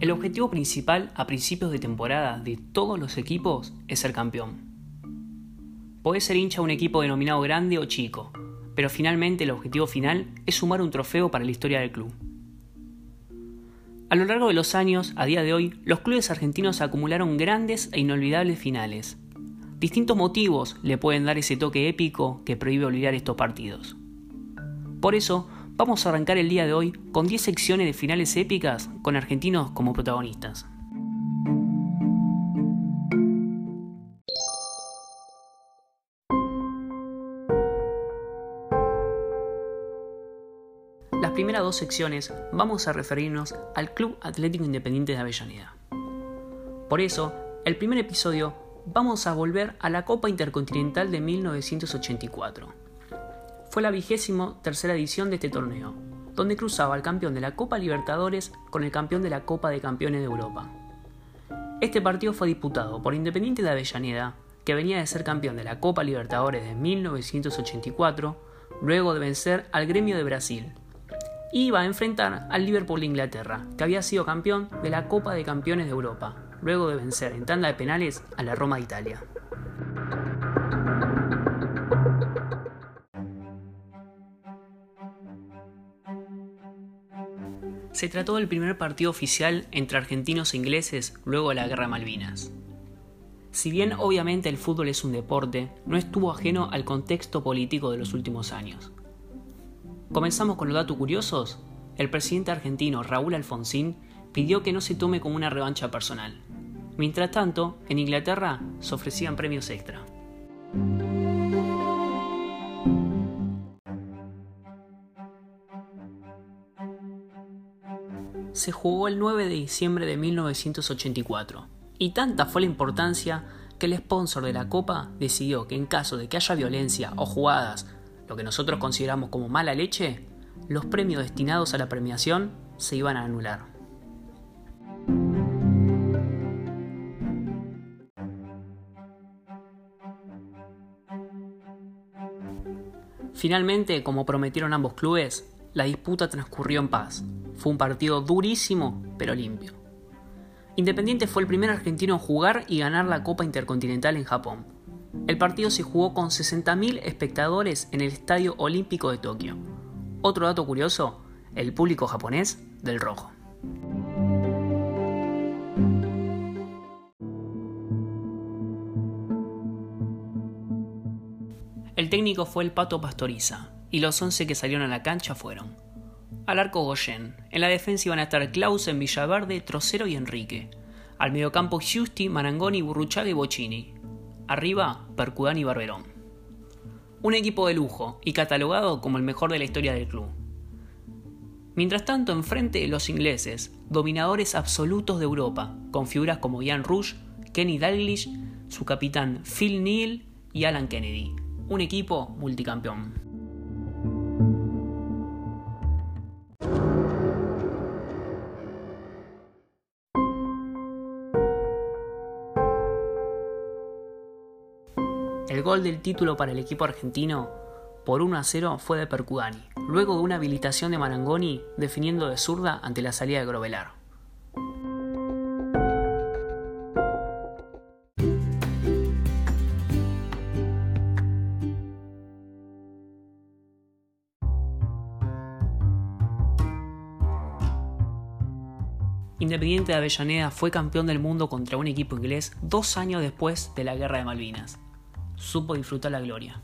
El objetivo principal a principios de temporada de todos los equipos es ser campeón. Puede ser hincha de un equipo denominado grande o chico, pero finalmente el objetivo final es sumar un trofeo para la historia del club. A lo largo de los años, a día de hoy, los clubes argentinos acumularon grandes e inolvidables finales. Distintos motivos le pueden dar ese toque épico que prohíbe olvidar estos partidos. Por eso, vamos a arrancar el día de hoy con 10 secciones de finales épicas con argentinos como protagonistas. Las primeras dos secciones vamos a referirnos al Club Atlético Independiente de Avellaneda. Por eso, el primer episodio vamos a volver a la Copa Intercontinental de 1984 fue la vigésimo tercera edición de este torneo, donde cruzaba el campeón de la Copa Libertadores con el campeón de la Copa de Campeones de Europa. Este partido fue disputado por Independiente de Avellaneda, que venía de ser campeón de la Copa Libertadores de 1984, luego de vencer al Gremio de Brasil. iba a enfrentar al Liverpool de Inglaterra, que había sido campeón de la Copa de Campeones de Europa, luego de vencer en tanda de penales a la Roma de Italia. Se trató del primer partido oficial entre argentinos e ingleses luego de la Guerra Malvinas. Si bien obviamente el fútbol es un deporte, no estuvo ajeno al contexto político de los últimos años. Comenzamos con los datos curiosos. El presidente argentino Raúl Alfonsín pidió que no se tome como una revancha personal. Mientras tanto, en Inglaterra se ofrecían premios extra. Se jugó el 9 de diciembre de 1984, y tanta fue la importancia que el sponsor de la Copa decidió que en caso de que haya violencia o jugadas, lo que nosotros consideramos como mala leche, los premios destinados a la premiación se iban a anular. Finalmente, como prometieron ambos clubes, la disputa transcurrió en paz. Fue un partido durísimo, pero limpio. Independiente fue el primer argentino en jugar y ganar la Copa Intercontinental en Japón. El partido se jugó con 60.000 espectadores en el Estadio Olímpico de Tokio. Otro dato curioso, el público japonés del rojo. El técnico fue el Pato Pastoriza, y los 11 que salieron a la cancha fueron al arco Goyen, en la defensa iban a estar Clausen, Villaverde, Trocero y Enrique, al mediocampo Giusti, Marangoni, Burruchaga y Bocini, arriba Percudán y Barberón. Un equipo de lujo y catalogado como el mejor de la historia del club. Mientras tanto, enfrente los ingleses, dominadores absolutos de Europa, con figuras como Ian Rush, Kenny Dalglish, su capitán Phil Neal y Alan Kennedy, un equipo multicampeón. El gol del título para el equipo argentino por 1 a 0 fue de Percudani, luego de una habilitación de Marangoni definiendo de zurda ante la salida de Grovelar. Independiente de Avellaneda fue campeón del mundo contra un equipo inglés dos años después de la Guerra de Malvinas supo disfrutar la gloria.